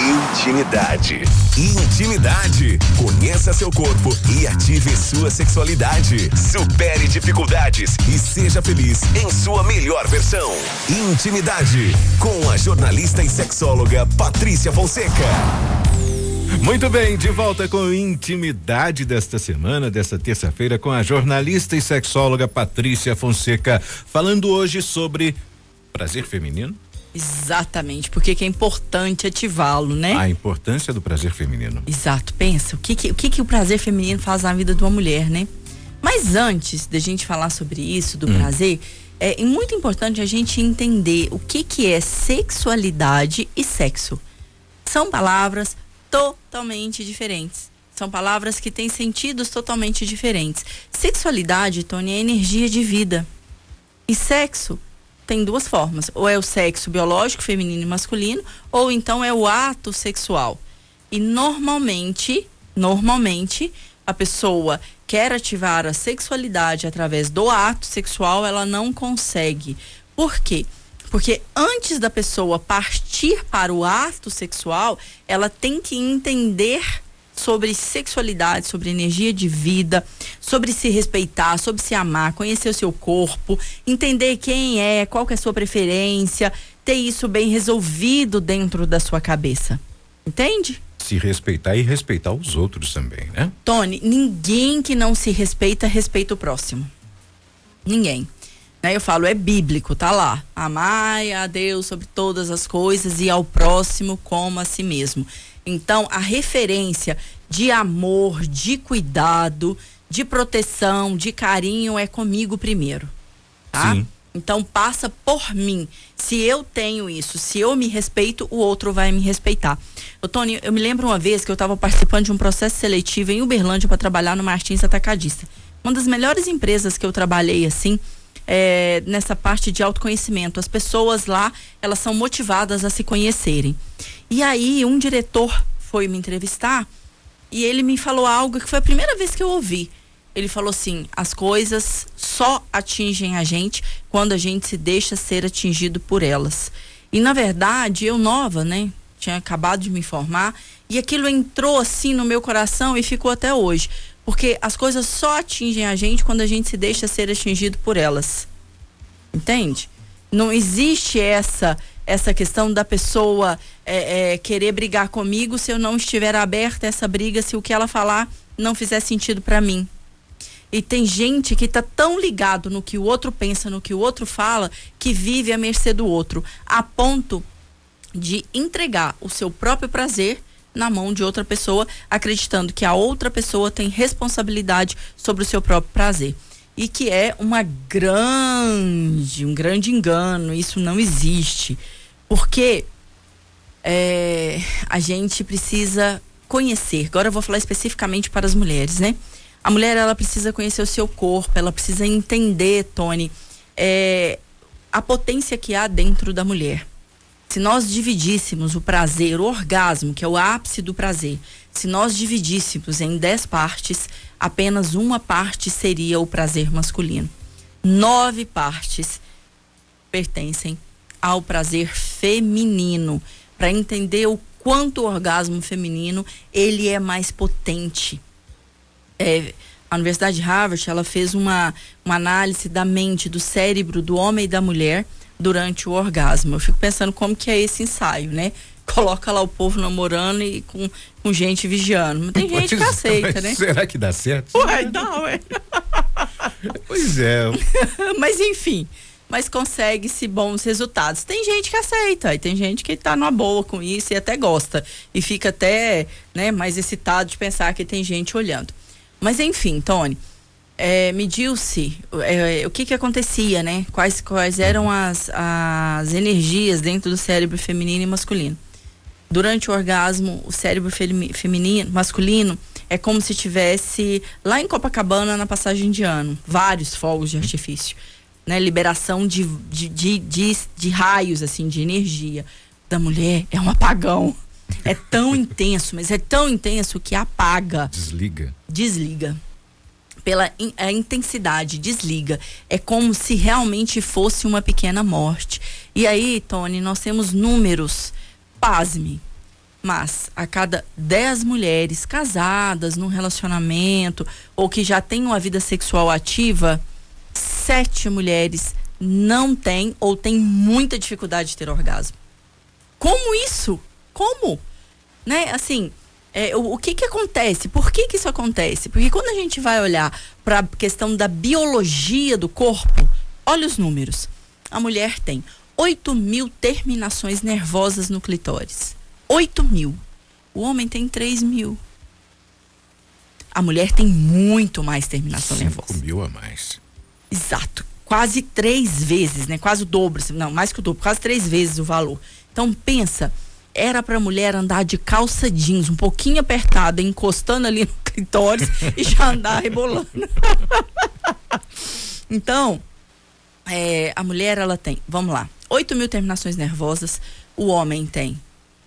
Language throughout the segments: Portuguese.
Intimidade. Intimidade. Conheça seu corpo e ative sua sexualidade. Supere dificuldades e seja feliz em sua melhor versão. Intimidade. Com a jornalista e sexóloga Patrícia Fonseca. Muito bem, de volta com intimidade desta semana, desta terça-feira, com a jornalista e sexóloga Patrícia Fonseca, falando hoje sobre prazer feminino. Exatamente, porque que é importante ativá-lo, né? A importância do prazer feminino. Exato, pensa, o que que, o que que o prazer feminino faz na vida de uma mulher, né? Mas antes da gente falar sobre isso, do hum. prazer, é muito importante a gente entender o que que é sexualidade e sexo. São palavras totalmente diferentes. São palavras que têm sentidos totalmente diferentes. Sexualidade, Tony, é energia de vida. E sexo tem duas formas. Ou é o sexo biológico, feminino e masculino, ou então é o ato sexual. E normalmente, normalmente, a pessoa quer ativar a sexualidade através do ato sexual, ela não consegue. Por quê? Porque antes da pessoa partir para o ato sexual, ela tem que entender sobre sexualidade, sobre energia de vida, sobre se respeitar, sobre se amar, conhecer o seu corpo, entender quem é, qual que é a sua preferência, ter isso bem resolvido dentro da sua cabeça. Entende? Se respeitar e respeitar os outros também, né? Tony, ninguém que não se respeita, respeita o próximo. Ninguém. Né? Eu falo, é bíblico, tá lá. Amai a Deus sobre todas as coisas e ao próximo como a si mesmo. Então, a referência de amor, de cuidado, de proteção, de carinho é comigo primeiro. Tá? Sim. Então passa por mim. Se eu tenho isso, se eu me respeito, o outro vai me respeitar. Ô, Tony, eu me lembro uma vez que eu estava participando de um processo seletivo em Uberlândia para trabalhar no Martins Atacadista. Uma das melhores empresas que eu trabalhei assim, é, nessa parte de autoconhecimento. As pessoas lá, elas são motivadas a se conhecerem. E aí, um diretor foi me entrevistar e ele me falou algo que foi a primeira vez que eu ouvi. Ele falou assim: as coisas só atingem a gente quando a gente se deixa ser atingido por elas. E na verdade, eu nova, né? Tinha acabado de me formar e aquilo entrou assim no meu coração e ficou até hoje. Porque as coisas só atingem a gente quando a gente se deixa ser atingido por elas. Entende? Não existe essa essa questão da pessoa é, é, querer brigar comigo se eu não estiver aberta a essa briga, se o que ela falar não fizer sentido para mim. E tem gente que tá tão ligado no que o outro pensa, no que o outro fala, que vive à mercê do outro, a ponto de entregar o seu próprio prazer na mão de outra pessoa, acreditando que a outra pessoa tem responsabilidade sobre o seu próprio prazer e que é uma grande, um grande engano. Isso não existe. Porque é, a gente precisa conhecer. Agora eu vou falar especificamente para as mulheres, né? A mulher ela precisa conhecer o seu corpo, ela precisa entender, Tony, é, a potência que há dentro da mulher. Se nós dividíssemos o prazer, o orgasmo, que é o ápice do prazer, se nós dividíssemos em dez partes, apenas uma parte seria o prazer masculino. Nove partes pertencem ao prazer feminino, para entender o quanto o orgasmo feminino ele é mais potente. É, a Universidade de Harvard ela fez uma, uma análise da mente, do cérebro do homem e da mulher durante o orgasmo. Eu fico pensando como que é esse ensaio, né? coloca lá o povo namorando e com, com gente vigiando. Mas tem gente que aceita, né? Será que dá certo? Ué, dá, ué. Pois é. mas enfim, mas consegue-se bons resultados. Tem gente que aceita, e tem gente que está numa boa com isso e até gosta. E fica até né, mais excitado de pensar que tem gente olhando. Mas enfim, Tony, é, mediu-se é, o que que acontecia, né? Quais, quais eram as, as energias dentro do cérebro feminino e masculino durante o orgasmo, o cérebro feminino, masculino, é como se tivesse lá em Copacabana na passagem de ano, vários fogos de artifício, né? Liberação de, de, de, de, de raios, assim, de energia. Da mulher é um apagão. É tão intenso, mas é tão intenso que apaga. Desliga. Desliga. Pela in, a intensidade, desliga. É como se realmente fosse uma pequena morte. E aí, Tony, nós temos números pasme, Mas a cada 10 mulheres casadas num relacionamento ou que já têm uma vida sexual ativa, sete mulheres não têm ou têm muita dificuldade de ter orgasmo. Como isso? Como? Né? Assim, é, o, o, que que acontece? Por que que isso acontece? Porque quando a gente vai olhar para a questão da biologia do corpo, olha os números. A mulher tem 8 mil terminações nervosas no clitóris. 8 mil. O homem tem 3 mil. A mulher tem muito mais terminação 5 nervosa. 5 mil a mais. Exato. Quase três vezes, né? Quase o dobro. Não, mais que o dobro, quase três vezes o valor. Então pensa, era para mulher andar de calça jeans, um pouquinho apertada, encostando ali no clitóris e já andar rebolando. então, é, a mulher ela tem, vamos lá, 8 mil terminações nervosas, o homem tem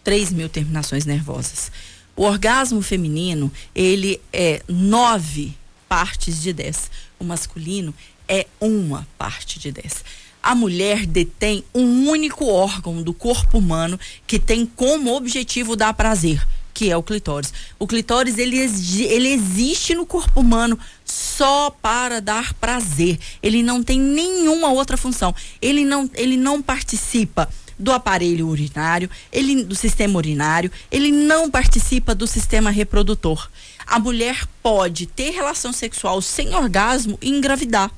3 mil terminações nervosas. O orgasmo feminino, ele é 9 partes de 10. O masculino é uma parte de 10. A mulher detém um único órgão do corpo humano que tem como objetivo dar prazer, que é o clitóris. O clitóris ele, ele existe no corpo humano só para dar prazer. Ele não tem nenhuma outra função. Ele não, ele não participa do aparelho urinário, ele do sistema urinário, ele não participa do sistema reprodutor. A mulher pode ter relação sexual sem orgasmo e engravidar.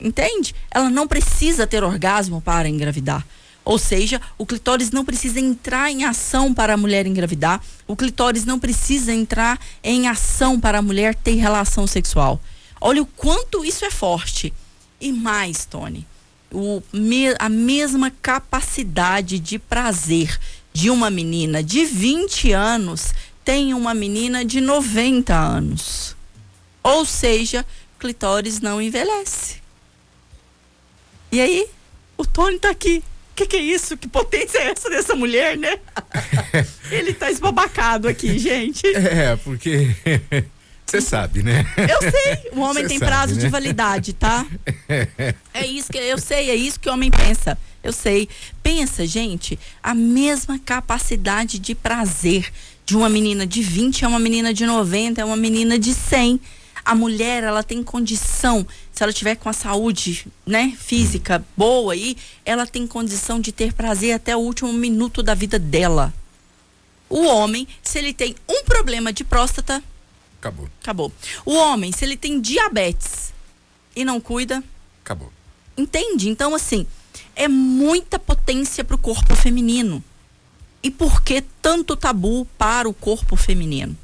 Entende? Ela não precisa ter orgasmo para engravidar. Ou seja, o clitóris não precisa entrar em ação para a mulher engravidar. O clitóris não precisa entrar em ação para a mulher ter relação sexual. Olha o quanto isso é forte. E mais, Tony, o, me, a mesma capacidade de prazer de uma menina de 20 anos tem uma menina de 90 anos. Ou seja, clitóris não envelhece. E aí, o Tony tá aqui que, que é isso? Que potência é essa dessa mulher, né? Ele tá esbabacado aqui, gente. É, porque. Você sabe, né? Eu sei. O homem Cê tem sabe, prazo né? de validade, tá? É isso que eu sei, é isso que o homem pensa. Eu sei. Pensa, gente, a mesma capacidade de prazer de uma menina de 20 é uma menina de 90, é uma menina de 100 a mulher ela tem condição, se ela tiver com a saúde, né, física boa aí, ela tem condição de ter prazer até o último minuto da vida dela. O homem, se ele tem um problema de próstata, acabou. Acabou. O homem, se ele tem diabetes e não cuida, acabou. Entende? Então assim, é muita potência para o corpo feminino. E por que tanto tabu para o corpo feminino?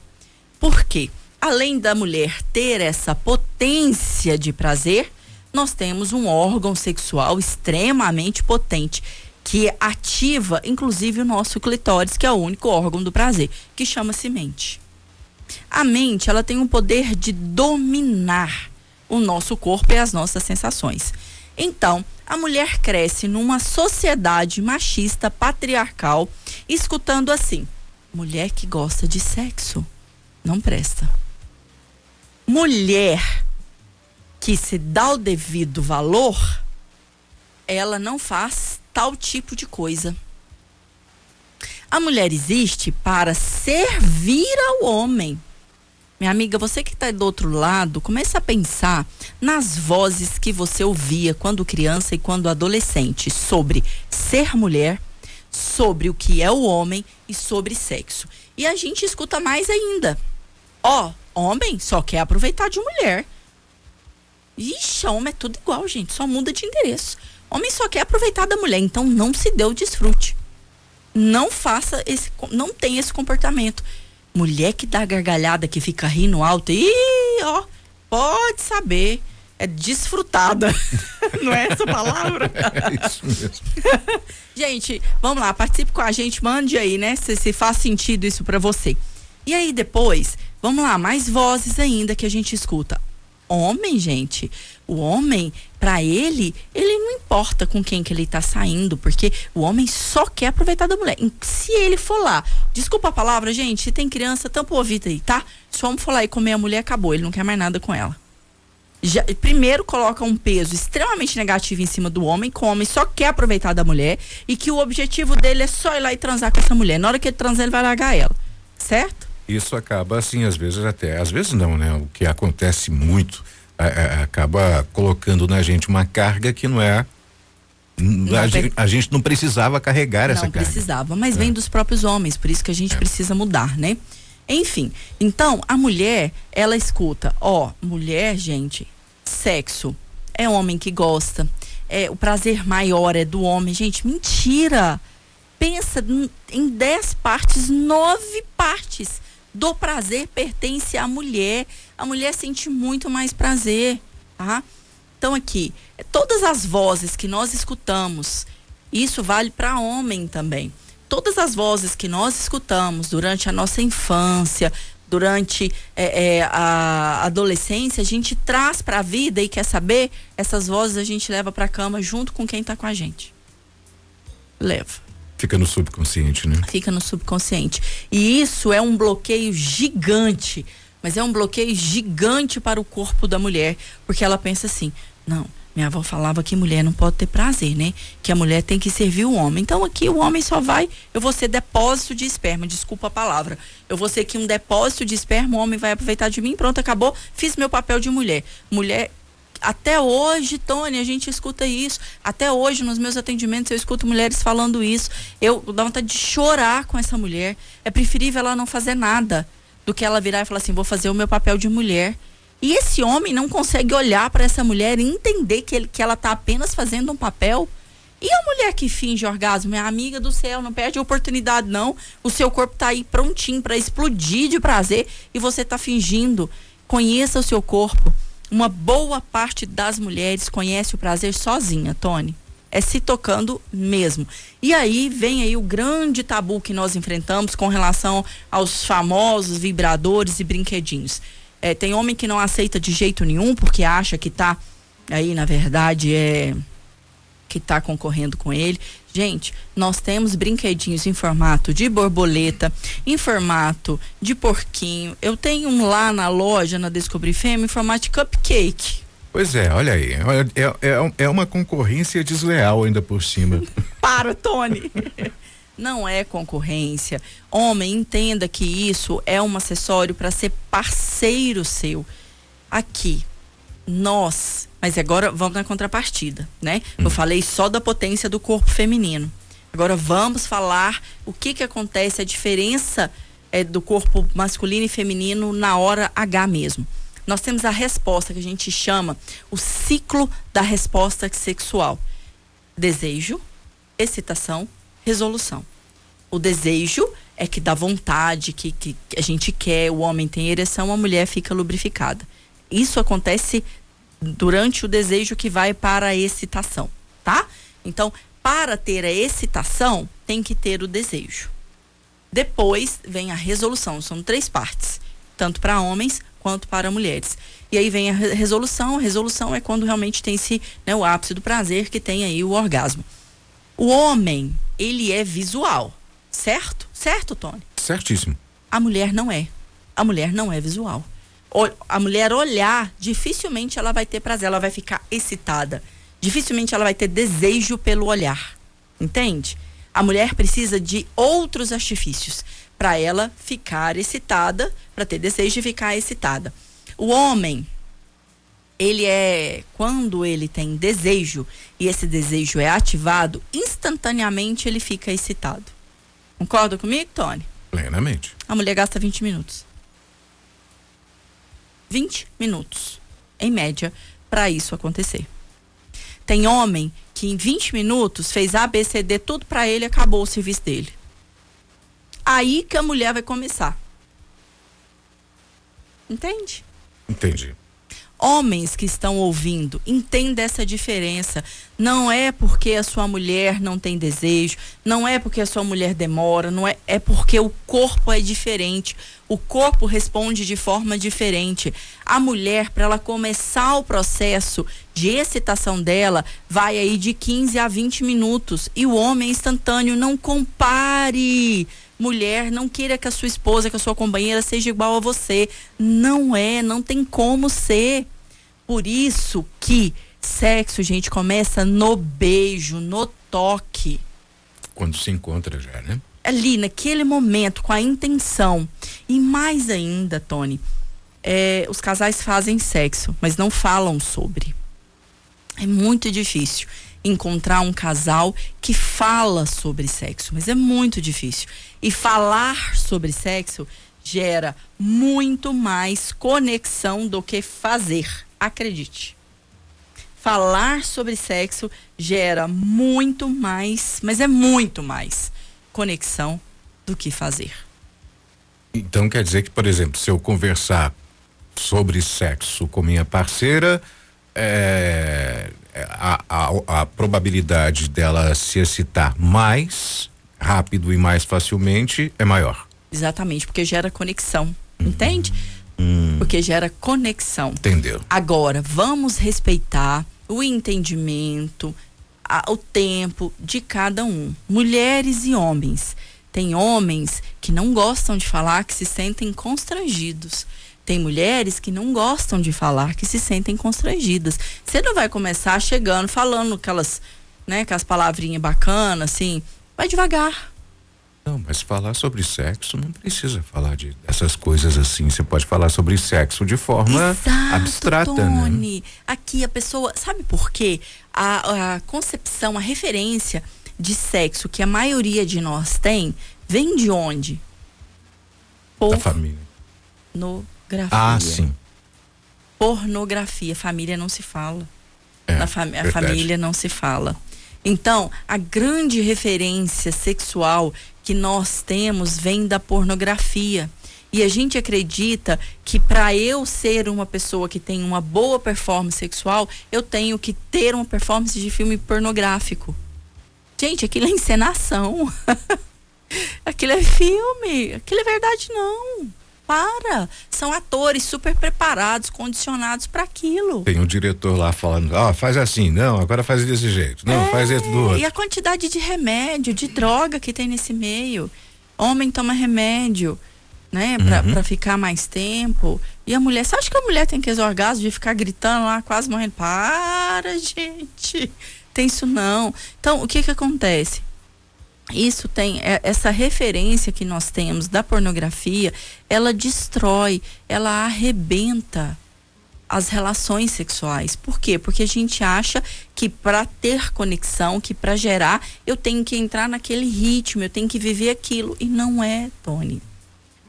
Por quê? Além da mulher ter essa potência de prazer, nós temos um órgão sexual extremamente potente que ativa inclusive o nosso clitóris, que é o único órgão do prazer, que chama-se mente. A mente, ela tem o poder de dominar o nosso corpo e as nossas sensações. Então, a mulher cresce numa sociedade machista, patriarcal, escutando assim: mulher que gosta de sexo não presta mulher que se dá o devido valor, ela não faz tal tipo de coisa. A mulher existe para servir ao homem. Minha amiga, você que está do outro lado, comece a pensar nas vozes que você ouvia quando criança e quando adolescente sobre ser mulher, sobre o que é o homem e sobre sexo. E a gente escuta mais ainda. Ó, oh, Homem só quer aproveitar de mulher. Ixi, homem é tudo igual, gente. Só muda de endereço. Homem só quer aproveitar da mulher. Então não se dê o desfrute. Não faça esse. Não tem esse comportamento. Mulher que dá gargalhada, que fica rindo alto. Ih, ó. Pode saber. É desfrutada. não é essa palavra? É isso mesmo. gente, vamos lá. Participe com a gente. Mande aí, né? Se, se faz sentido isso para você. E aí depois Vamos lá, mais vozes ainda que a gente escuta. Homem, gente, o homem, para ele, ele não importa com quem que ele tá saindo, porque o homem só quer aproveitar da mulher. Se ele for lá, desculpa a palavra, gente, se tem criança, tampa o ouvido aí, tá? Se o homem for lá e comer a mulher, acabou, ele não quer mais nada com ela. já, primeiro coloca um peso extremamente negativo em cima do homem, que o homem só quer aproveitar da mulher e que o objetivo dele é só ir lá e transar com essa mulher. Na hora que ele transar, ele vai largar ela. Certo? Isso acaba assim, às vezes até, às vezes não, né? O que acontece muito a, a, acaba colocando na gente uma carga que não é não, a, gente, a, gente, não precisava carregar não essa carga. Não precisava, mas é. vem dos próprios homens, por isso que a gente é. precisa mudar, né? Enfim, então a mulher, ela escuta, ó, mulher, gente, sexo é homem que gosta, é o prazer maior é do homem, gente, mentira. Pensa em dez partes, nove partes do prazer pertence à mulher. A mulher sente muito mais prazer, tá? Então aqui, todas as vozes que nós escutamos, isso vale para homem também. Todas as vozes que nós escutamos durante a nossa infância, durante é, é, a adolescência, a gente traz para a vida e quer saber, essas vozes a gente leva para a cama junto com quem está com a gente. Leva. Fica no subconsciente, né? Fica no subconsciente. E isso é um bloqueio gigante, mas é um bloqueio gigante para o corpo da mulher, porque ela pensa assim: não, minha avó falava que mulher não pode ter prazer, né? Que a mulher tem que servir o homem. Então aqui o homem só vai, eu vou ser depósito de esperma, desculpa a palavra. Eu vou ser aqui um depósito de esperma, o homem vai aproveitar de mim, pronto, acabou, fiz meu papel de mulher. Mulher até hoje, Tony, a gente escuta isso. Até hoje, nos meus atendimentos, eu escuto mulheres falando isso. Eu dá vontade de chorar com essa mulher. É preferível ela não fazer nada do que ela virar e falar assim: vou fazer o meu papel de mulher. E esse homem não consegue olhar para essa mulher e entender que, ele, que ela está apenas fazendo um papel. E a mulher que finge orgasmo é amiga do céu, não perde a oportunidade, não. O seu corpo está aí prontinho para explodir de prazer e você está fingindo. Conheça o seu corpo. Uma boa parte das mulheres conhece o prazer sozinha, Tony. É se tocando mesmo. E aí vem aí o grande tabu que nós enfrentamos com relação aos famosos vibradores e brinquedinhos. É, tem homem que não aceita de jeito nenhum porque acha que tá aí na verdade é que está concorrendo com ele. Gente, nós temos brinquedinhos em formato de borboleta, em formato de porquinho. Eu tenho um lá na loja, na Descobri Fêmea, em formato de cupcake. Pois é, olha aí. É, é, é uma concorrência desleal ainda por cima. Para, Tony! Não é concorrência. Homem, entenda que isso é um acessório para ser parceiro seu. Aqui, nós, mas agora vamos na contrapartida, né? Hum. Eu falei só da potência do corpo feminino. Agora vamos falar o que que acontece, a diferença é, do corpo masculino e feminino na hora H mesmo. Nós temos a resposta que a gente chama o ciclo da resposta sexual: desejo, excitação, resolução. O desejo é que dá vontade, que, que a gente quer, o homem tem ereção, a mulher fica lubrificada. Isso acontece durante o desejo que vai para a excitação, tá? Então, para ter a excitação, tem que ter o desejo. Depois vem a resolução, são três partes, tanto para homens quanto para mulheres. E aí vem a resolução, a resolução é quando realmente tem esse, né, o ápice do prazer que tem aí o orgasmo. O homem, ele é visual, certo? Certo, Tony? Certíssimo. A mulher não é. A mulher não é visual a mulher olhar, dificilmente ela vai ter prazer, ela vai ficar excitada. Dificilmente ela vai ter desejo pelo olhar. Entende? A mulher precisa de outros artifícios para ela ficar excitada, para ter desejo de ficar excitada. O homem, ele é quando ele tem desejo e esse desejo é ativado, instantaneamente ele fica excitado. Concorda comigo, Tony? Plenamente. A mulher gasta 20 minutos. 20 minutos, em média, para isso acontecer. Tem homem que em 20 minutos fez A, B, C, D, tudo para ele, acabou o serviço dele. Aí que a mulher vai começar. Entende? Entendi homens que estão ouvindo, entenda essa diferença. Não é porque a sua mulher não tem desejo, não é porque a sua mulher demora, não é, é porque o corpo é diferente. O corpo responde de forma diferente. A mulher, para ela começar o processo de excitação dela, vai aí de 15 a 20 minutos. E o homem é instantâneo, não compare mulher, não queira que a sua esposa, que a sua companheira seja igual a você. Não é, não tem como ser. Por isso que sexo, gente, começa no beijo, no toque. Quando se encontra já, né? Ali, naquele momento, com a intenção. E mais ainda, Tony, é, os casais fazem sexo, mas não falam sobre. É muito difícil encontrar um casal que fala sobre sexo, mas é muito difícil. E falar sobre sexo gera muito mais conexão do que fazer. Acredite. Falar sobre sexo gera muito mais, mas é muito mais conexão do que fazer. Então quer dizer que, por exemplo, se eu conversar sobre sexo com minha parceira, é, a, a, a probabilidade dela se excitar mais rápido e mais facilmente é maior. Exatamente, porque gera conexão. Uhum. Entende? Hum. Porque gera conexão. Entendeu? Agora, vamos respeitar o entendimento, a, o tempo de cada um. Mulheres e homens. Tem homens que não gostam de falar, que se sentem constrangidos. Tem mulheres que não gostam de falar, que se sentem constrangidas. Você não vai começar chegando, falando aquelas, né, aquelas palavrinhas bacanas, assim. Vai devagar. Não, mas falar sobre sexo não precisa falar de essas coisas assim. Você pode falar sobre sexo de forma Exato, abstrata, né? Tony. né? Aqui a pessoa, sabe por quê? A, a concepção, a referência de sexo que a maioria de nós tem, vem de onde? Por da família. No Pornografia. Ah, sim. Pornografia. Família não se fala. É, fam a família não se fala. Então, a grande referência sexual que nós temos vem da pornografia. E a gente acredita que para eu ser uma pessoa que tem uma boa performance sexual, eu tenho que ter uma performance de filme pornográfico. Gente, aquilo é encenação. aquilo é filme. Aquilo é verdade, não. Para. São atores super preparados, condicionados para aquilo. Tem um diretor lá falando, ó, oh, faz assim, não, agora faz desse jeito, não, é, faz esse do outro. E a quantidade de remédio, de droga que tem nesse meio. Homem toma remédio, né, pra, uhum. pra ficar mais tempo. E a mulher, você acha que a mulher tem que orgasmo de ficar gritando lá, quase morrendo? Para, gente. Tem isso não. Então, o que que acontece? Isso tem é, essa referência que nós temos da pornografia, ela destrói, ela arrebenta as relações sexuais. Por quê? Porque a gente acha que para ter conexão, que para gerar, eu tenho que entrar naquele ritmo, eu tenho que viver aquilo e não é, Tony.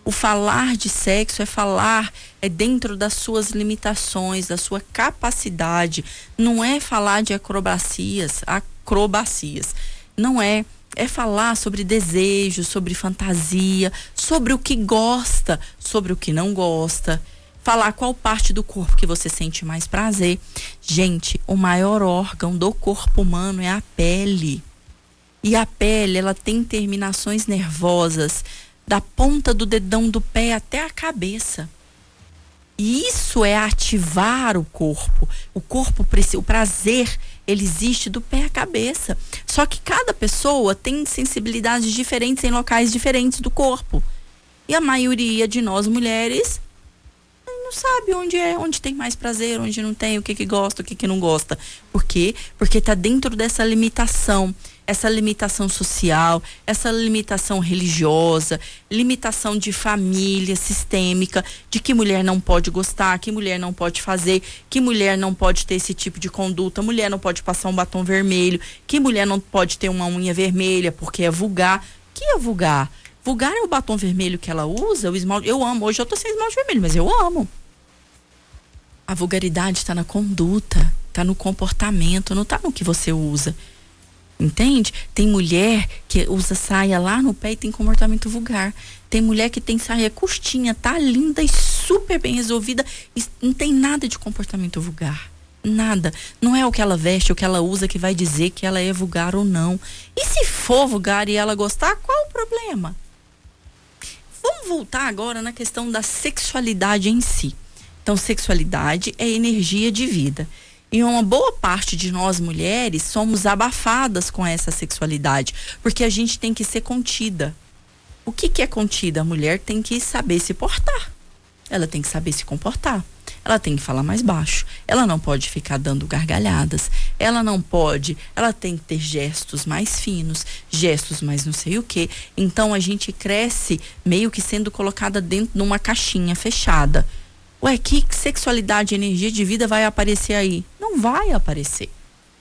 O falar de sexo é falar é dentro das suas limitações, da sua capacidade, não é falar de acrobacias, acrobacias. Não é é falar sobre desejo, sobre fantasia, sobre o que gosta, sobre o que não gosta. Falar qual parte do corpo que você sente mais prazer. Gente, o maior órgão do corpo humano é a pele. E a pele, ela tem terminações nervosas da ponta do dedão do pé até a cabeça. E isso é ativar o corpo. O corpo, o prazer, ele existe do pé à cabeça. Só que cada pessoa tem sensibilidades diferentes em locais diferentes do corpo. E a maioria de nós mulheres não sabe onde é, onde tem mais prazer, onde não tem, o que que gosta, o que que não gosta. Por quê? Porque está dentro dessa limitação essa limitação social, essa limitação religiosa, limitação de família sistêmica, de que mulher não pode gostar, que mulher não pode fazer, que mulher não pode ter esse tipo de conduta, mulher não pode passar um batom vermelho, que mulher não pode ter uma unha vermelha porque é vulgar. Que é vulgar? Vulgar é o batom vermelho que ela usa, o esmalte. Eu amo. Hoje eu tô sem esmalte vermelho, mas eu amo. A vulgaridade está na conduta, está no comportamento, não está no que você usa. Entende? Tem mulher que usa saia lá no pé e tem comportamento vulgar. Tem mulher que tem saia costinha, tá linda e super bem resolvida e não tem nada de comportamento vulgar. Nada. Não é o que ela veste, o que ela usa que vai dizer que ela é vulgar ou não. E se for vulgar e ela gostar, qual o problema? Vamos voltar agora na questão da sexualidade em si. Então, sexualidade é energia de vida. E uma boa parte de nós mulheres somos abafadas com essa sexualidade, porque a gente tem que ser contida. O que, que é contida? A mulher tem que saber se portar. Ela tem que saber se comportar. ela tem que falar mais baixo. Ela não pode ficar dando gargalhadas. Ela não pode, ela tem que ter gestos mais finos, gestos mais não sei o que. Então a gente cresce meio que sendo colocada dentro de uma caixinha fechada. Ué, que sexualidade, energia de vida vai aparecer aí? Não vai aparecer.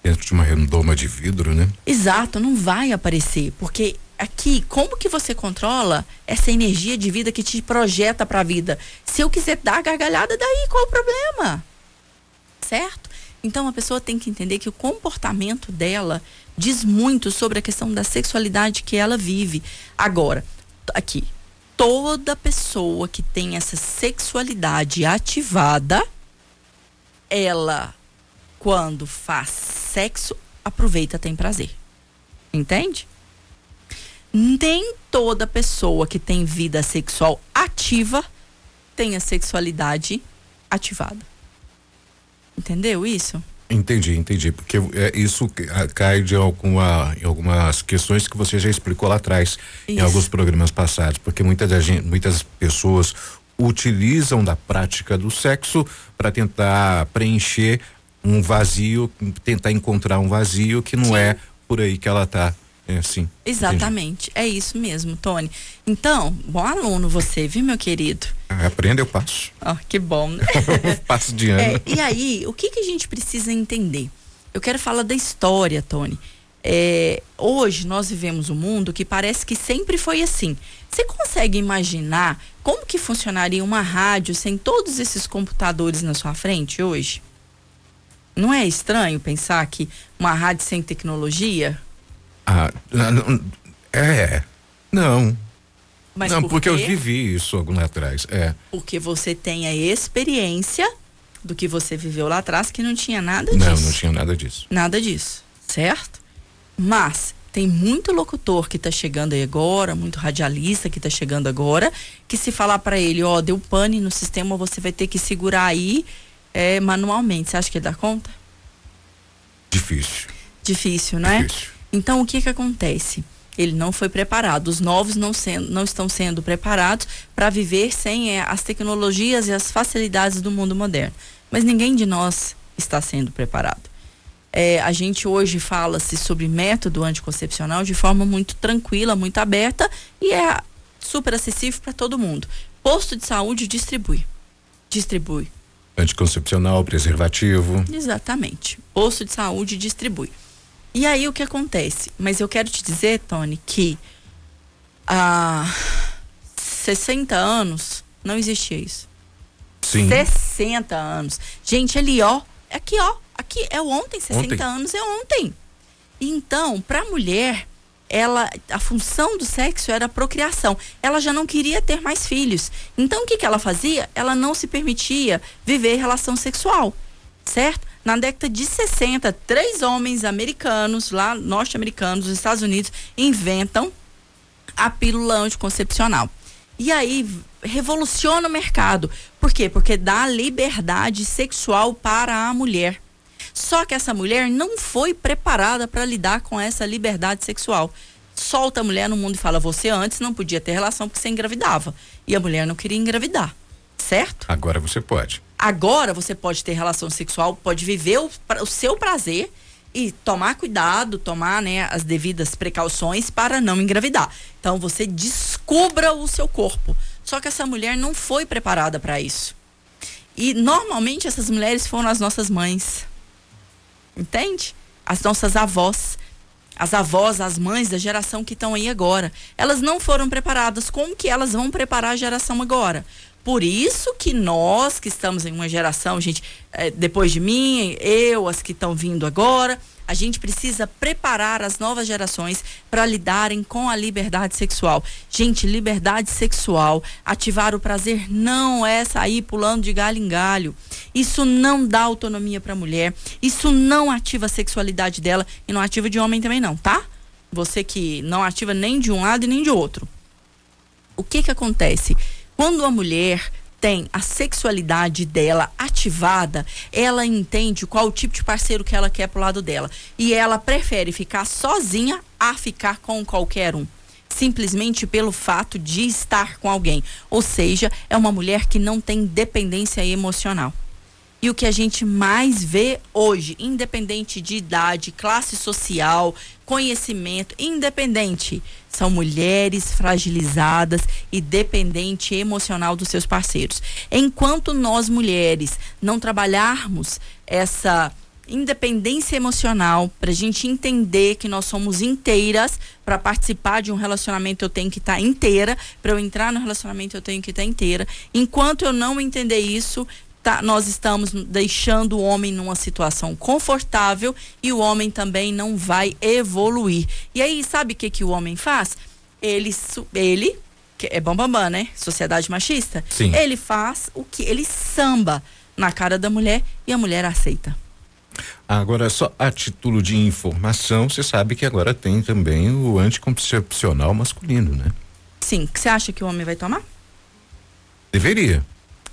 Dentro de uma redoma de vidro, né? Exato, não vai aparecer, porque aqui, como que você controla essa energia de vida que te projeta para a vida? Se eu quiser dar gargalhada, daí qual o problema? Certo? Então a pessoa tem que entender que o comportamento dela diz muito sobre a questão da sexualidade que ela vive. Agora, aqui, toda pessoa que tem essa sexualidade ativada, ela, quando faz sexo, aproveita, tem prazer. Entende? nem toda pessoa que tem vida sexual ativa tem a sexualidade ativada. Entendeu isso? Entendi, entendi. Porque é, isso cai de alguma, em algumas questões que você já explicou lá atrás, isso. em alguns programas passados. Porque muitas, muitas pessoas utilizam da prática do sexo para tentar preencher um vazio, tentar encontrar um vazio que não Sim. é por aí que ela está é assim. Exatamente. Entendi. É isso mesmo, Tony. Então, bom aluno você, viu, meu querido? Ah, aprenda, eu passo. Oh, que bom. passo de ano. É, e aí, o que, que a gente precisa entender? Eu quero falar da história, Tony. É, hoje nós vivemos um mundo que parece que sempre foi assim. Você consegue imaginar como que funcionaria uma rádio sem todos esses computadores na sua frente hoje? Não é estranho pensar que uma rádio sem tecnologia ah, é. Não. Mas não, por porque eu vivi isso algum lá atrás. É. Porque você tem a experiência do que você viveu lá atrás que não tinha nada disso. Não, não tinha nada disso. Nada disso, certo? Mas tem muito locutor que está chegando aí agora, muito radialista que está chegando agora, que se falar para ele, ó, deu pane no sistema, você vai ter que segurar aí é, manualmente. Você acha que ele dá conta? Difícil. Difícil, não é? Difícil. Então, o que que acontece? Ele não foi preparado. Os novos não, sendo, não estão sendo preparados para viver sem é, as tecnologias e as facilidades do mundo moderno. Mas ninguém de nós está sendo preparado. É, a gente hoje fala-se sobre método anticoncepcional de forma muito tranquila, muito aberta e é super acessível para todo mundo. Posto de saúde distribui. Distribui. Anticoncepcional, preservativo. Exatamente. Posto de saúde distribui. E aí o que acontece? Mas eu quero te dizer, Tony, que há 60 anos não existia isso. Sim. 60 anos. Gente, ali, ó. É aqui, ó. Aqui é ontem, 60 ontem. anos é ontem. Então, para a mulher, ela, a função do sexo era a procriação. Ela já não queria ter mais filhos. Então, o que, que ela fazia? Ela não se permitia viver relação sexual, certo? Na década de 60, três homens americanos, lá norte-americanos, dos Estados Unidos, inventam a pílula anticoncepcional. E aí revoluciona o mercado. Por quê? Porque dá liberdade sexual para a mulher. Só que essa mulher não foi preparada para lidar com essa liberdade sexual. Solta a mulher no mundo e fala: você antes não podia ter relação porque você engravidava. E a mulher não queria engravidar. Certo? Agora você pode. Agora você pode ter relação sexual, pode viver o, o seu prazer e tomar cuidado, tomar né, as devidas precauções para não engravidar. Então você descubra o seu corpo. Só que essa mulher não foi preparada para isso. E normalmente essas mulheres foram as nossas mães. Entende? As nossas avós. As avós, as mães da geração que estão aí agora. Elas não foram preparadas. Como que elas vão preparar a geração agora? Por isso que nós, que estamos em uma geração, gente, é, depois de mim, eu, as que estão vindo agora, a gente precisa preparar as novas gerações para lidarem com a liberdade sexual. Gente, liberdade sexual, ativar o prazer não é sair pulando de galho em galho. Isso não dá autonomia para a mulher. Isso não ativa a sexualidade dela e não ativa de homem também não, tá? Você que não ativa nem de um lado e nem de outro. O que que acontece? Quando a mulher tem a sexualidade dela ativada, ela entende qual o tipo de parceiro que ela quer pro lado dela. E ela prefere ficar sozinha a ficar com qualquer um. Simplesmente pelo fato de estar com alguém. Ou seja, é uma mulher que não tem dependência emocional. E o que a gente mais vê hoje, independente de idade, classe social, conhecimento, independente, são mulheres fragilizadas e dependente emocional dos seus parceiros. Enquanto nós mulheres não trabalharmos essa independência emocional, para a gente entender que nós somos inteiras. Para participar de um relacionamento, eu tenho que estar tá inteira. Para eu entrar no relacionamento, eu tenho que estar tá inteira. Enquanto eu não entender isso, tá, nós estamos deixando o homem numa situação confortável e o homem também não vai evoluir. E aí, sabe o que, que o homem faz? Ele, ele que é bambambam, bam, bam, né? Sociedade machista. Sim. Ele faz o que? Ele samba na cara da mulher e a mulher aceita. Agora, só a título de informação, você sabe que agora tem também o anticoncepcional masculino, né? Sim. Você acha que o homem vai tomar? Deveria.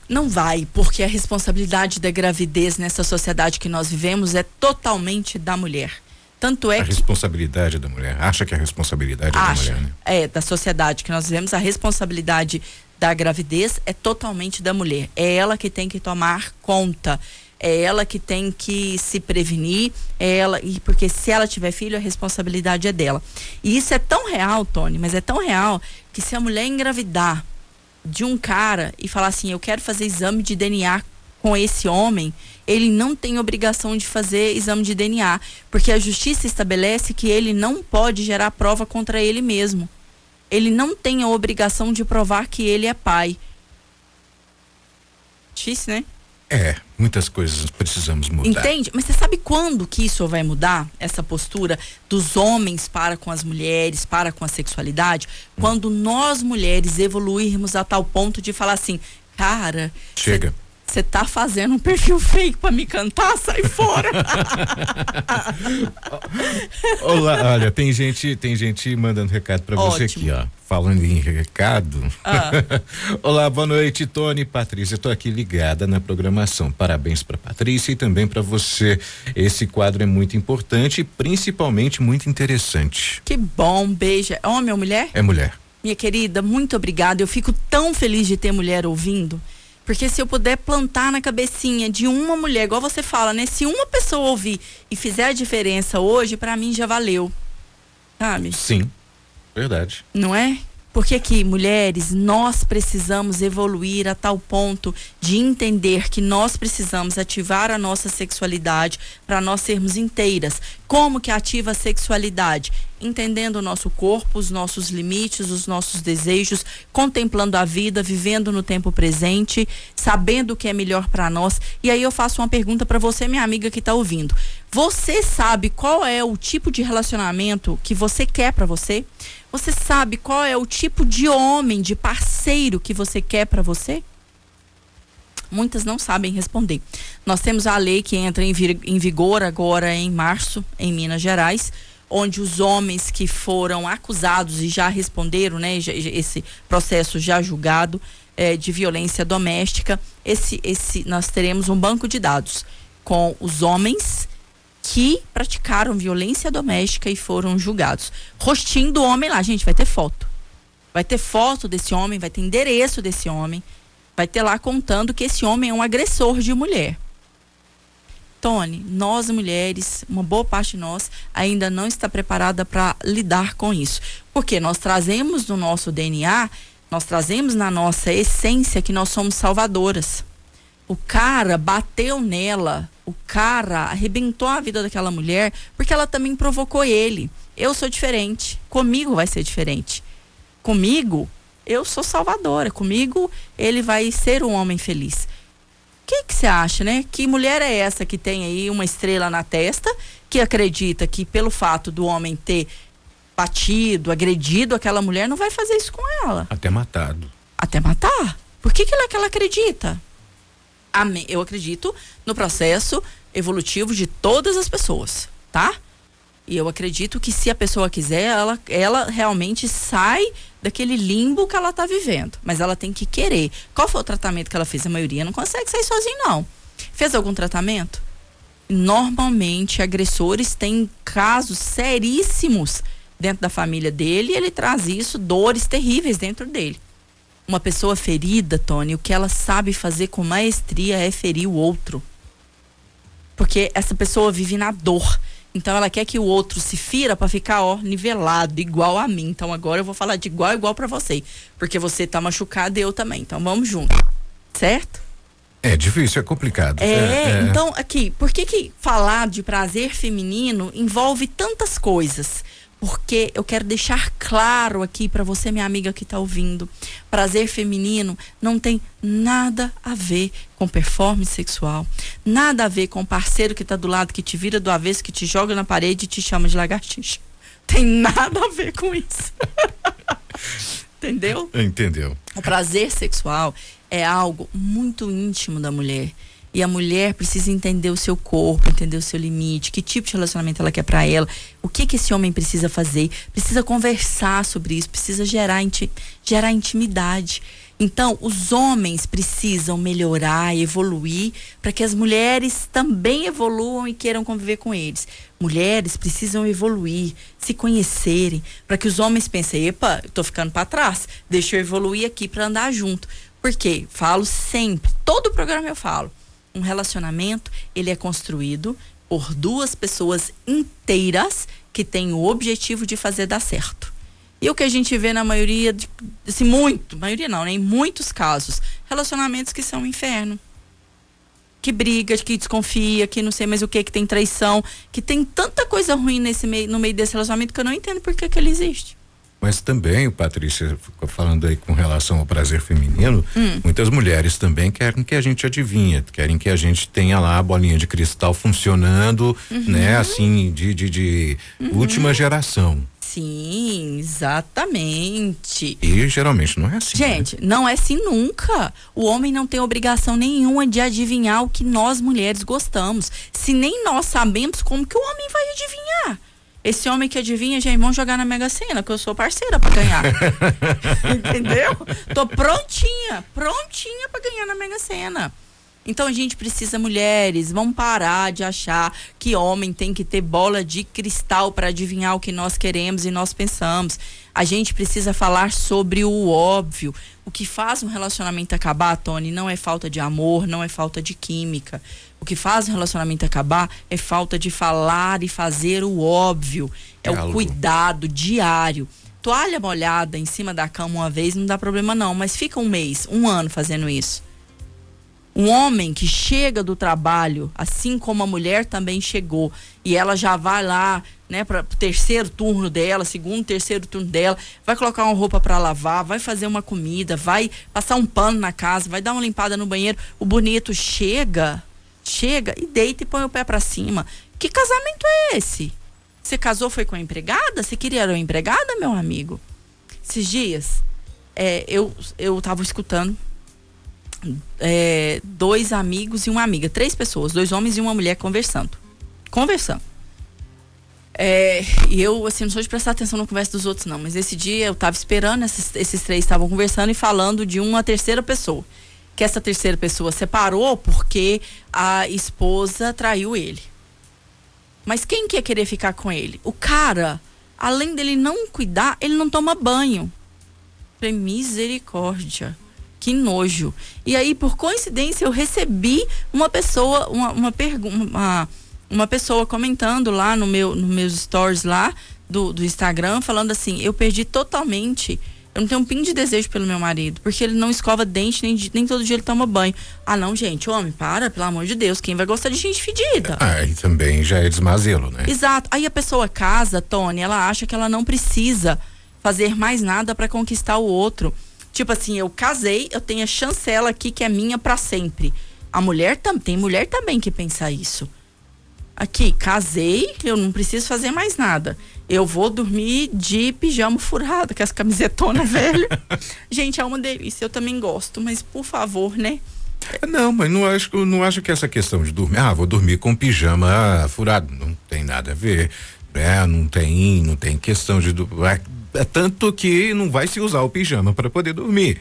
Não vai, porque a responsabilidade da gravidez nessa sociedade que nós vivemos é totalmente da mulher. Tanto é a que. A responsabilidade da mulher. Acha que a responsabilidade acha, é da mulher, né? É, da sociedade que nós vivemos, a responsabilidade da gravidez é totalmente da mulher. É ela que tem que tomar conta é ela que tem que se prevenir, é ela, e porque se ela tiver filho, a responsabilidade é dela. E isso é tão real, Tony, mas é tão real que se a mulher engravidar de um cara e falar assim, eu quero fazer exame de DNA com esse homem, ele não tem obrigação de fazer exame de DNA, porque a justiça estabelece que ele não pode gerar prova contra ele mesmo. Ele não tem a obrigação de provar que ele é pai. Difícil, né? É, muitas coisas precisamos mudar. Entende? Mas você sabe quando que isso vai mudar? Essa postura dos homens para com as mulheres, para com a sexualidade? Hum. Quando nós mulheres evoluirmos a tal ponto de falar assim, cara. Chega. Cê, você tá fazendo um perfil fake para me cantar? Sai fora. Olá, olha, tem gente, tem gente mandando recado para você aqui, ó. Falando em recado. Ah. Olá, boa noite, Tony Patrícia. Estou aqui ligada na programação. Parabéns para Patrícia e também para você. Esse quadro é muito importante e principalmente muito interessante. Que bom, beijo. É homem ou mulher? É mulher. Minha querida, muito obrigada. Eu fico tão feliz de ter mulher ouvindo. Porque se eu puder plantar na cabecinha de uma mulher, igual você fala, né? Se uma pessoa ouvir e fizer a diferença hoje, para mim já valeu. Sabe? Sim. Verdade. Não é? Porque aqui, mulheres, nós precisamos evoluir a tal ponto de entender que nós precisamos ativar a nossa sexualidade para nós sermos inteiras. Como que ativa a sexualidade? Entendendo o nosso corpo, os nossos limites, os nossos desejos, contemplando a vida, vivendo no tempo presente, sabendo o que é melhor para nós. E aí eu faço uma pergunta para você, minha amiga que está ouvindo. Você sabe qual é o tipo de relacionamento que você quer para você? Você sabe qual é o tipo de homem, de parceiro que você quer para você? Muitas não sabem responder. Nós temos a lei que entra em, em vigor agora em março, em Minas Gerais, onde os homens que foram acusados e já responderam, né, esse processo já julgado é, de violência doméstica, esse, esse, nós teremos um banco de dados com os homens que praticaram violência doméstica e foram julgados. Rostinho do homem lá, gente, vai ter foto. Vai ter foto desse homem, vai ter endereço desse homem, vai ter lá contando que esse homem é um agressor de mulher. Tony, nós mulheres, uma boa parte de nós ainda não está preparada para lidar com isso. Porque nós trazemos no nosso DNA, nós trazemos na nossa essência que nós somos salvadoras. O cara bateu nela, o cara arrebentou a vida daquela mulher porque ela também provocou ele. Eu sou diferente, comigo vai ser diferente. Comigo, eu sou salvadora, comigo ele vai ser um homem feliz. O que você acha, né? Que mulher é essa que tem aí uma estrela na testa, que acredita que pelo fato do homem ter batido, agredido aquela mulher, não vai fazer isso com ela? Até matado. Até matar? Por que que ela, que ela acredita? Eu acredito no processo evolutivo de todas as pessoas, tá? E eu acredito que se a pessoa quiser, ela, ela realmente sai daquele limbo que ela está vivendo. Mas ela tem que querer. Qual foi o tratamento que ela fez? A maioria não consegue sair sozinho, não. Fez algum tratamento? Normalmente, agressores têm casos seríssimos dentro da família dele e ele traz isso, dores terríveis dentro dele. Uma pessoa ferida, Tony, o que ela sabe fazer com maestria é ferir o outro. Porque essa pessoa vive na dor. Então ela quer que o outro se fira para ficar, ó, nivelado, igual a mim. Então agora eu vou falar de igual igual para você, porque você tá machucado e eu também. Então vamos junto. Certo? É difícil, é complicado. É, é, é. então aqui, por que que falar de prazer feminino envolve tantas coisas? Porque eu quero deixar claro aqui para você, minha amiga que está ouvindo: prazer feminino não tem nada a ver com performance sexual, nada a ver com o parceiro que está do lado, que te vira do avesso, que te joga na parede e te chama de lagartixa. Tem nada a ver com isso. Entendeu? Entendeu. O prazer sexual é algo muito íntimo da mulher. E a mulher precisa entender o seu corpo, entender o seu limite, que tipo de relacionamento ela quer para ela, o que que esse homem precisa fazer, precisa conversar sobre isso, precisa gerar, inti gerar intimidade. Então, os homens precisam melhorar, evoluir, para que as mulheres também evoluam e queiram conviver com eles. Mulheres precisam evoluir, se conhecerem, para que os homens pensem: epa, eu tô ficando para trás, deixa eu evoluir aqui para andar junto. Porque falo sempre, todo programa eu falo um relacionamento, ele é construído por duas pessoas inteiras que têm o objetivo de fazer dar certo. E o que a gente vê na maioria, de, assim, muito, maioria não, né? Em muitos casos, relacionamentos que são um inferno. Que briga, que desconfia, que não sei mais o que, que tem traição, que tem tanta coisa ruim nesse meio, no meio desse relacionamento que eu não entendo por que, que ele existe. Mas também, Patrícia, falando aí com relação ao prazer feminino, hum. muitas mulheres também querem que a gente adivinha, querem que a gente tenha lá a bolinha de cristal funcionando, uhum. né, assim, de, de, de uhum. última geração. Sim, exatamente. E geralmente não é assim. Né? Gente, né? não é assim nunca. O homem não tem obrigação nenhuma de adivinhar o que nós mulheres gostamos. Se nem nós sabemos, como que o homem vai adivinhar? Esse homem que adivinha, já vão jogar na Mega Sena, que eu sou parceira para ganhar. Entendeu? Tô prontinha, prontinha para ganhar na Mega Sena. Então a gente precisa mulheres, vamos parar de achar que homem tem que ter bola de cristal para adivinhar o que nós queremos e nós pensamos. A gente precisa falar sobre o óbvio. O que faz um relacionamento acabar, Tony, não é falta de amor, não é falta de química. O que faz um relacionamento acabar é falta de falar e fazer o óbvio. É o cuidado diário. Toalha molhada em cima da cama uma vez não dá problema não, mas fica um mês, um ano fazendo isso. Um homem que chega do trabalho, assim como a mulher também chegou, e ela já vai lá, né, para o terceiro turno dela, segundo, terceiro turno dela, vai colocar uma roupa para lavar, vai fazer uma comida, vai passar um pano na casa, vai dar uma limpada no banheiro. O bonito chega, chega e deita e põe o pé para cima. Que casamento é esse? Você casou foi com a empregada? Você queria uma empregada, meu amigo? Esses dias, é, eu eu tava escutando é, dois amigos e uma amiga, três pessoas, dois homens e uma mulher conversando. Conversando. É, e eu, assim, não sou de prestar atenção na conversa dos outros, não, mas esse dia eu tava esperando, esses, esses três estavam conversando e falando de uma terceira pessoa. Que essa terceira pessoa separou porque a esposa traiu ele. Mas quem quer querer ficar com ele? O cara, além dele não cuidar, ele não toma banho. Misericórdia que nojo. E aí, por coincidência, eu recebi uma pessoa, uma, uma pergunta, uma, uma pessoa comentando lá no meu, nos meus stories lá do, do Instagram, falando assim, eu perdi totalmente. Eu não tenho um pin de desejo pelo meu marido, porque ele não escova dente, nem, nem todo dia ele toma banho. Ah, não, gente, homem, para, pelo amor de Deus, quem vai gostar de gente fedida? Ah, e também já é desmazelo, né? Exato. Aí a pessoa casa, Tony, ela acha que ela não precisa fazer mais nada para conquistar o outro. Tipo assim, eu casei, eu tenho a chancela aqui que é minha para sempre. A mulher também, tem mulher também que pensa isso. Aqui, casei, eu não preciso fazer mais nada. Eu vou dormir de pijama furado, com as camisetonas velhas. Gente, é uma delícia, eu também gosto, mas por favor, né? Não, mas não acho, não acho que essa questão de dormir, ah, vou dormir com pijama furado, não tem nada a ver, né? Não tem, não tem questão de é tanto que não vai se usar o pijama para poder dormir.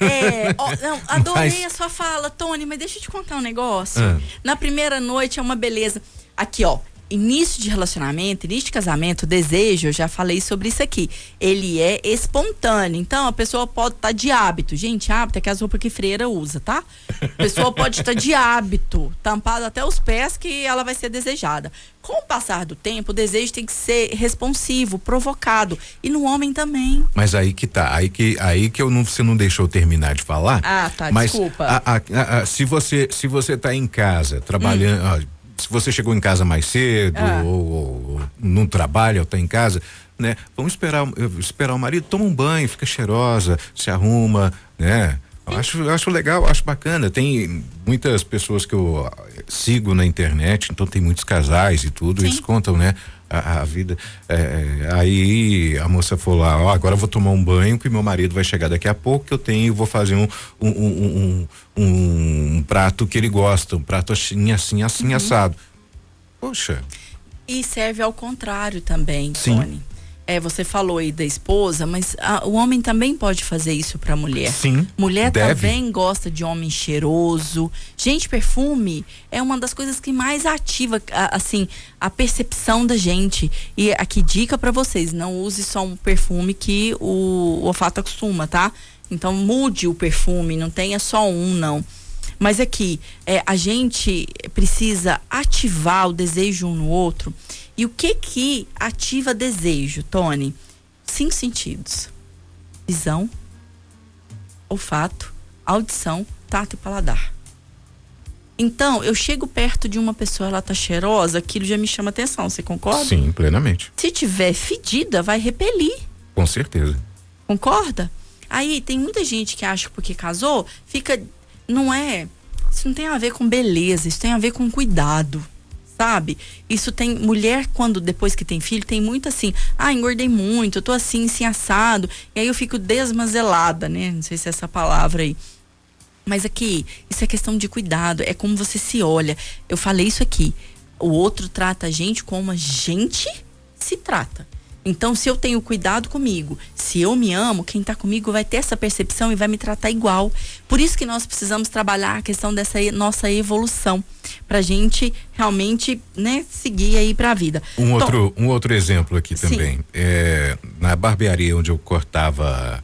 É, ó, não, adorei mas... a sua fala, Tony, mas deixa eu te contar um negócio. Ah. Na primeira noite é uma beleza. Aqui, ó, início de relacionamento, início de casamento, desejo, eu já falei sobre isso aqui. Ele é espontâneo. Então, a pessoa pode estar tá de hábito. Gente, hábito é que as roupas que freira usa, tá? A pessoa pode estar tá de hábito, tampado até os pés, que ela vai ser desejada. Com o passar do tempo, o desejo tem que ser responsivo, provocado. E no homem também. Mas aí que tá. Aí que, aí que eu não, você não deixou terminar de falar. Ah, tá. Mas desculpa. A, a, a, se, você, se você tá em casa trabalhando. Hum se você chegou em casa mais cedo ah. ou, ou, ou, não trabalha ou está em casa, né? Vamos esperar, esperar o marido, toma um banho, fica cheirosa, se arruma, né? Eu acho, acho legal, acho bacana. Tem muitas pessoas que eu sigo na internet, então tem muitos casais e tudo, Sim. eles contam, né? A, a vida. É, aí a moça falou lá, ó, agora eu vou tomar um banho que meu marido vai chegar daqui a pouco, que eu tenho, vou fazer um, um, um, um, um prato que ele gosta, um prato assim, assim, assim, uhum. assado. Poxa. E serve ao contrário também, Sim. Tony é, você falou aí da esposa, mas a, o homem também pode fazer isso para a mulher. Sim. Mulher deve. também gosta de homem cheiroso. Gente, perfume é uma das coisas que mais ativa a, assim a percepção da gente. E aqui dica para vocês, não use só um perfume que o, o olfato acostuma, tá? Então mude o perfume, não tenha só um não. Mas aqui, é, a gente precisa ativar o desejo um no outro e o que que ativa desejo, Tony? Cinco sentidos: visão, olfato, audição, tato e paladar. Então, eu chego perto de uma pessoa, ela tá cheirosa, aquilo já me chama atenção, você concorda? Sim, plenamente. Se tiver fedida, vai repelir. Com certeza. Concorda? Aí tem muita gente que acha que porque casou, fica. Não é. Isso não tem a ver com beleza, isso tem a ver com cuidado sabe? Isso tem mulher quando depois que tem filho tem muito assim, ah, engordei muito, eu tô assim, assim assado, e aí eu fico desmazelada, né? Não sei se é essa palavra aí. Mas aqui, isso é questão de cuidado, é como você se olha. Eu falei isso aqui. O outro trata a gente como a gente se trata. Então, se eu tenho cuidado comigo, se eu me amo, quem está comigo vai ter essa percepção e vai me tratar igual. Por isso que nós precisamos trabalhar a questão dessa nossa evolução, para a gente realmente, né, seguir aí para a vida. Um outro, um outro exemplo aqui também. É, na barbearia onde eu cortava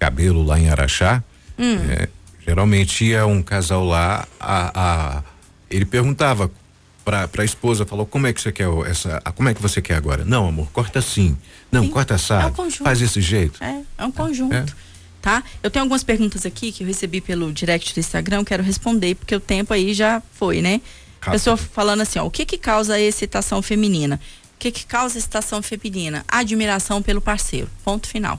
cabelo lá em Araxá, hum. é, geralmente ia um casal lá, a, a ele perguntava para a esposa, falou, como é que você quer essa, como é que você quer agora? Não, amor, corta assim. Não, Sim, corta assado. É um conjunto. Faz desse jeito. É, é um conjunto. É. Tá? Eu tenho algumas perguntas aqui que eu recebi pelo direct do Instagram, quero responder, porque o tempo aí já foi, né? Rápido. Pessoa falando assim, ó, o que que causa a excitação feminina? O que que causa a excitação feminina? Admiração pelo parceiro. Ponto final.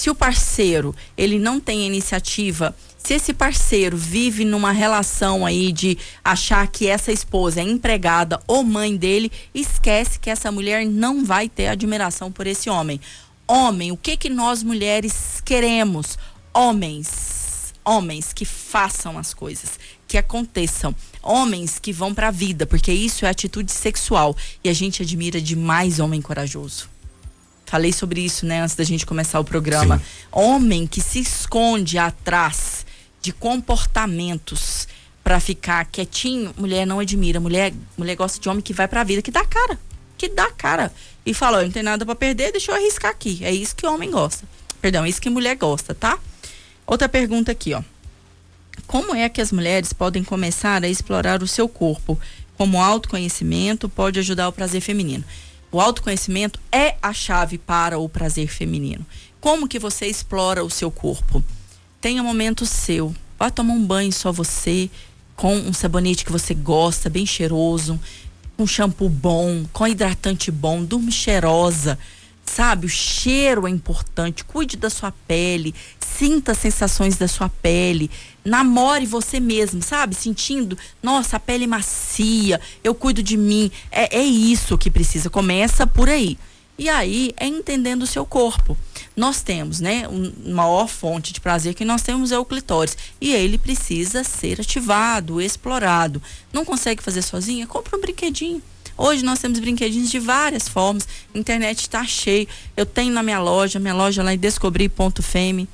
Se o parceiro, ele não tem iniciativa se esse parceiro vive numa relação aí de achar que essa esposa é empregada ou mãe dele, esquece que essa mulher não vai ter admiração por esse homem. Homem, o que que nós mulheres queremos? Homens, homens que façam as coisas, que aconteçam, homens que vão para a vida, porque isso é atitude sexual e a gente admira demais homem corajoso. Falei sobre isso, né, antes da gente começar o programa. Sim. Homem que se esconde atrás de comportamentos para ficar quietinho, mulher não admira. Mulher, mulher gosta de homem que vai pra vida, que dá cara. Que dá cara. E fala, oh, não tem nada para perder, deixa eu arriscar aqui. É isso que homem gosta. Perdão, é isso que mulher gosta, tá? Outra pergunta aqui, ó. Como é que as mulheres podem começar a explorar o seu corpo? Como autoconhecimento pode ajudar o prazer feminino? O autoconhecimento é a chave para o prazer feminino. Como que você explora o seu corpo? tenha um momento seu. Vá tomar um banho só você, com um sabonete que você gosta, bem cheiroso, com shampoo bom, com hidratante bom, durma cheirosa. Sabe, o cheiro é importante. Cuide da sua pele, sinta as sensações da sua pele. Namore você mesmo, sabe? Sentindo, nossa, a pele macia, eu cuido de mim. É, é isso que precisa. Começa por aí. E aí é entendendo o seu corpo nós temos, né, uma maior fonte de prazer que nós temos é o clitóris e ele precisa ser ativado, explorado. Não consegue fazer sozinha? Compra um brinquedinho. Hoje nós temos brinquedinhos de várias formas. A internet está cheio. Eu tenho na minha loja, minha loja lá em descobrir.fm.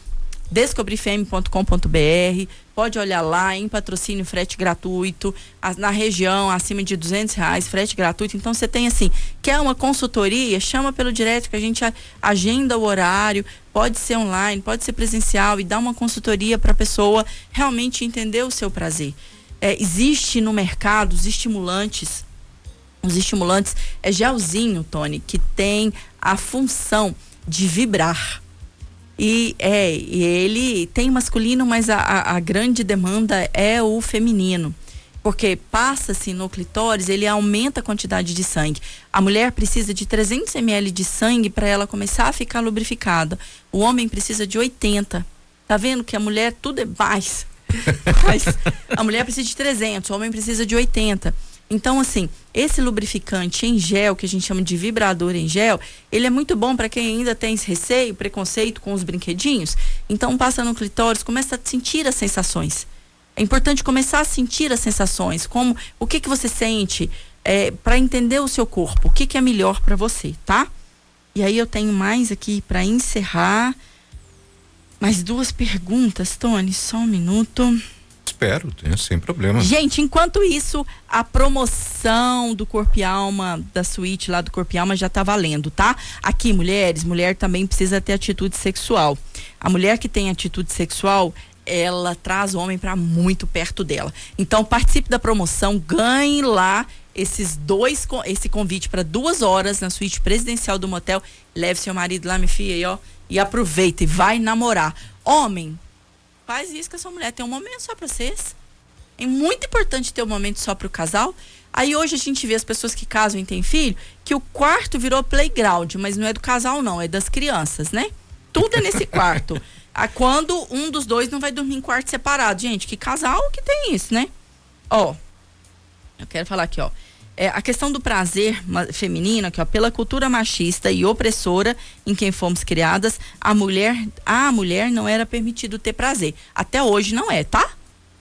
descobrifm.com.br. Pode olhar lá em patrocínio frete gratuito na região acima de duzentos reais frete gratuito. Então você tem assim quer uma consultoria chama pelo direto que a gente agenda o horário. Pode ser online, pode ser presencial e dá uma consultoria para a pessoa realmente entender o seu prazer. É, existe no mercado os estimulantes os estimulantes é gelzinho, Tony, que tem a função de vibrar. E é, ele tem masculino, mas a, a, a grande demanda é o feminino. Porque passa-se no clitóris, ele aumenta a quantidade de sangue. A mulher precisa de 300 ml de sangue para ela começar a ficar lubrificada. O homem precisa de 80. Tá vendo que a mulher tudo é mais. Mas a mulher precisa de 300, o homem precisa de 80. Então, assim, esse lubrificante em gel, que a gente chama de vibrador em gel, ele é muito bom para quem ainda tem receio, preconceito com os brinquedinhos. Então, passa no clitóris, começa a sentir as sensações. É importante começar a sentir as sensações, como o que que você sente, é, para entender o seu corpo, o que que é melhor para você, tá? E aí eu tenho mais aqui para encerrar. Mais duas perguntas, Tony, só um minuto. Espero, sem problema. Gente, enquanto isso, a promoção do Corpo e Alma, da suíte lá do Corpo e Alma já tá valendo, tá? Aqui, mulheres, mulher também precisa ter atitude sexual. A mulher que tem atitude sexual, ela traz o homem para muito perto dela. Então, participe da promoção, ganhe lá esses dois, esse convite para duas horas na suíte presidencial do motel. Leve seu marido lá, minha filha, aí, ó, e aproveita e vai namorar. Homem, Faz isso que a sua mulher tem um momento só para vocês. É muito importante ter um momento só para o casal. Aí hoje a gente vê as pessoas que casam e têm filho, que o quarto virou playground, mas não é do casal não, é das crianças, né? Tudo é nesse quarto. Ah, quando um dos dois não vai dormir em quarto separado. Gente, que casal que tem isso, né? Ó, eu quero falar aqui, ó é, a questão do prazer feminino, que ó, pela cultura machista e opressora em quem fomos criadas, a mulher, a mulher não era permitido ter prazer. Até hoje não é, tá?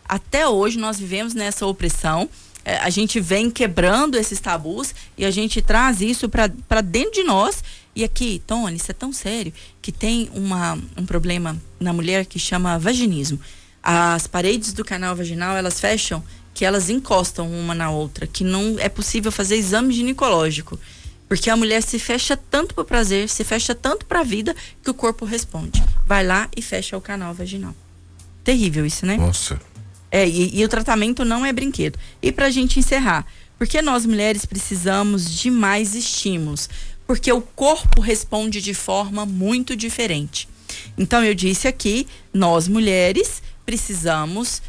Até hoje nós vivemos nessa opressão. É, a gente vem quebrando esses tabus e a gente traz isso para dentro de nós. E aqui, Tony, isso é tão sério que tem uma, um problema na mulher que chama vaginismo. As paredes do canal vaginal elas fecham que elas encostam uma na outra, que não é possível fazer exame ginecológico. Porque a mulher se fecha tanto para o prazer, se fecha tanto para a vida, que o corpo responde. Vai lá e fecha o canal vaginal. Terrível isso, né? Nossa. É, e, e o tratamento não é brinquedo. E para a gente encerrar, porque nós mulheres precisamos de mais estímulos? Porque o corpo responde de forma muito diferente. Então eu disse aqui, nós mulheres precisamos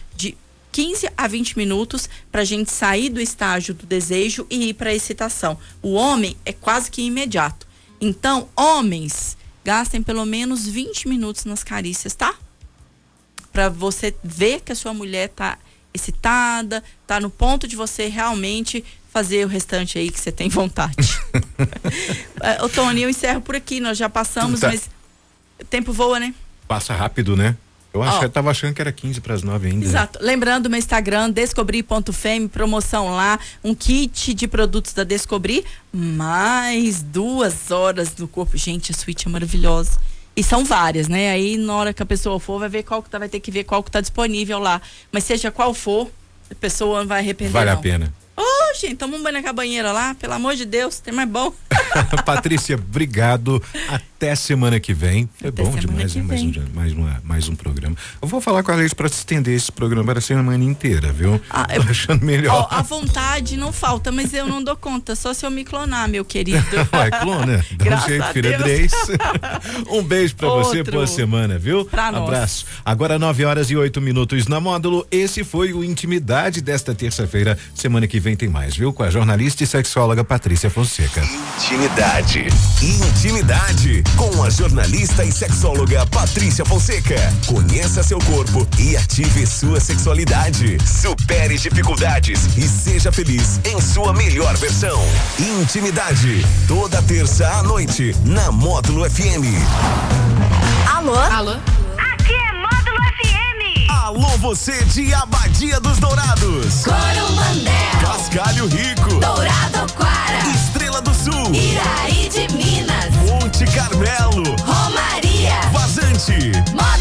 15 a 20 minutos para a gente sair do estágio do desejo e ir para a excitação. O homem é quase que imediato. Então, homens, gastem pelo menos 20 minutos nas carícias, tá? Para você ver que a sua mulher tá excitada, tá no ponto de você realmente fazer o restante aí que você tem vontade. Ô, Tony, eu encerro por aqui, nós já passamos, tá. mas o tempo voa, né? Passa rápido, né? Eu acho, tava achando que era 15 para as 9 ainda. Exato. Lembrando meu Instagram, descobri.fem, promoção lá, um kit de produtos da Descobri, mais duas horas do corpo. Gente, a suíte é maravilhosa. E são várias, né? Aí na hora que a pessoa for, vai ver qual que tá, vai ter que ver qual que tá disponível lá. Mas seja qual for, a pessoa não vai arrepender. Vale não. a pena. Ô, oh, gente, toma um banho na banheira lá, pelo amor de Deus, tem mais bom. Patrícia, obrigado. Até semana que vem. Foi Até bom demais, né? Mais um, mais, uma, mais um programa. Eu vou falar com a Leite para estender esse programa para a semana inteira, viu? Ah, eu, Tô achando melhor. Ó, a vontade não falta, mas eu não dou conta, só se eu me clonar, meu querido. Vai, clona. Dá Graças um jeito, filha Dreis. um beijo para você, boa semana, viu? Pra Abraço. Nós. Agora, 9 horas e 8 minutos na módulo. Esse foi o Intimidade desta terça-feira. Semana que vem tem mais, viu? Com a jornalista e sexóloga Patrícia Fonseca. Intimidade. Intimidade com a jornalista e sexóloga Patrícia Fonseca. Conheça seu corpo e ative sua sexualidade. Supere dificuldades e seja feliz em sua melhor versão. Intimidade, toda terça à noite, na Módulo FM. Alô? Alô? Alô você de Abadia dos Dourados. Coromandel. Cascalho Rico. Dourado Quara. Estrela do Sul. Iraí de Minas. Monte Carmelo. Romaria. Vazante. Mor